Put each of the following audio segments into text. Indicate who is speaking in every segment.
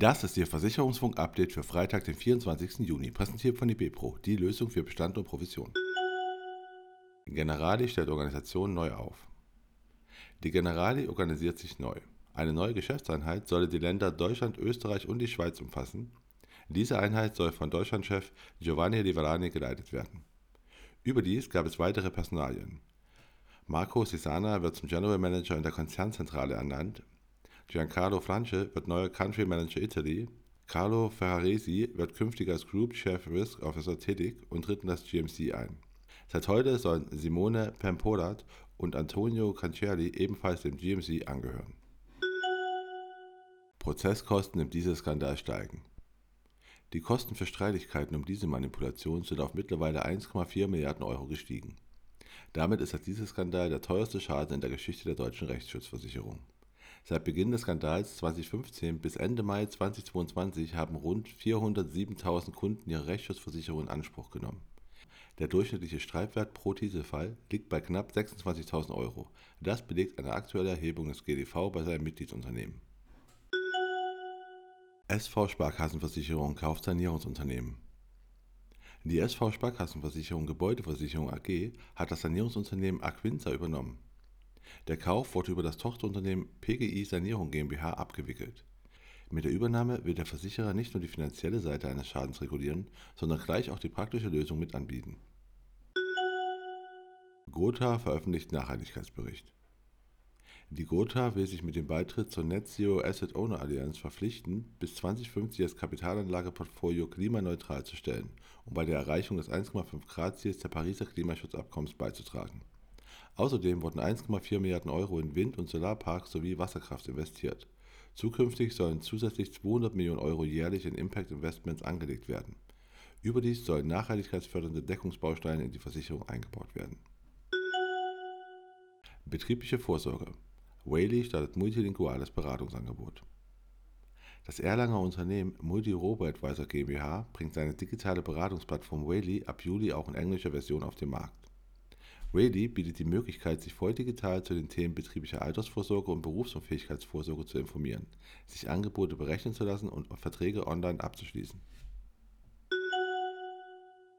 Speaker 1: Das ist Ihr Versicherungsfunk-Update für Freitag, den 24. Juni, präsentiert von IBPRO, die Lösung für Bestand und Provision. Generali stellt Organisation neu auf. Die Generali organisiert sich neu. Eine neue Geschäftseinheit solle die Länder Deutschland, Österreich und die Schweiz umfassen. Diese Einheit soll von Deutschlandchef Giovanni Liverani geleitet werden. Überdies gab es weitere Personalien. Marco Sisana wird zum General Manager in der Konzernzentrale ernannt. Giancarlo Franche wird neuer Country Manager Italy. Carlo Ferraresi wird künftig als Group Chief Risk Officer tätig und tritt in das GMC ein. Seit heute sollen Simone Pempolat und Antonio Cancelli ebenfalls dem GMC angehören. Prozesskosten im Dieselskandal steigen. Die Kosten für Streitigkeiten um diese Manipulation sind auf mittlerweile 1,4 Milliarden Euro gestiegen. Damit ist der Dieselskandal der teuerste Schaden in der Geschichte der deutschen Rechtsschutzversicherung. Seit Beginn des Skandals 2015 bis Ende Mai 2022 haben rund 407.000 Kunden ihre Rechtsschutzversicherung in Anspruch genommen. Der durchschnittliche Streitwert pro Dieselfall liegt bei knapp 26.000 Euro. Das belegt eine aktuelle Erhebung des GDV bei seinem Mitgliedsunternehmen. SV Sparkassenversicherung kauft Sanierungsunternehmen. Die SV Sparkassenversicherung Gebäudeversicherung AG hat das Sanierungsunternehmen Aquinza übernommen. Der Kauf wurde über das Tochterunternehmen PGI Sanierung GmbH abgewickelt. Mit der Übernahme will der Versicherer nicht nur die finanzielle Seite eines Schadens regulieren, sondern gleich auch die praktische Lösung mit anbieten. Gotha veröffentlicht Nachhaltigkeitsbericht. Die Gotha will sich mit dem Beitritt zur Net Zero Asset Owner Allianz verpflichten, bis 2050 das Kapitalanlageportfolio klimaneutral zu stellen, um bei der Erreichung des 1,5 Grad Ziels der Pariser Klimaschutzabkommens beizutragen. Außerdem wurden 1,4 Milliarden Euro in Wind- und Solarparks sowie Wasserkraft investiert. Zukünftig sollen zusätzlich 200 Millionen Euro jährlich in Impact Investments angelegt werden. Überdies sollen nachhaltigkeitsfördernde Deckungsbausteine in die Versicherung eingebaut werden. Betriebliche Vorsorge. Whaley startet multilinguales Beratungsangebot. Das Erlanger Unternehmen Multi-Robo-Advisor GmbH bringt seine digitale Beratungsplattform Whaley ab Juli auch in englischer Version auf den Markt. Whaley bietet die Möglichkeit, sich voll digital zu den Themen betrieblicher Altersvorsorge und Berufsunfähigkeitsvorsorge zu informieren, sich Angebote berechnen zu lassen und Verträge online abzuschließen.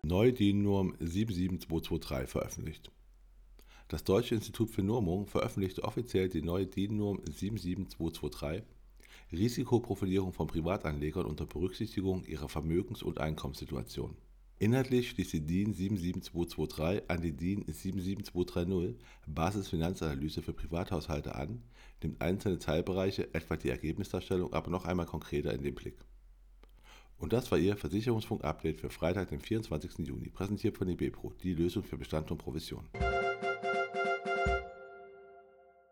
Speaker 1: Neue DIN-Norm 77223 veröffentlicht. Das Deutsche Institut für Normung veröffentlichte offiziell die neue DIN-Norm 77223 Risikoprofilierung von Privatanlegern unter Berücksichtigung ihrer Vermögens- und Einkommenssituation. Inhaltlich schließt die DIN 77223 an die DIN 77230 Basisfinanzanalyse für Privathaushalte an, nimmt einzelne Teilbereiche, etwa die Ergebnisdarstellung, aber noch einmal konkreter in den Blick. Und das war Ihr Versicherungsfunk-Update für Freitag, den 24. Juni, präsentiert von IBPRO, die Lösung für Bestand und Provision.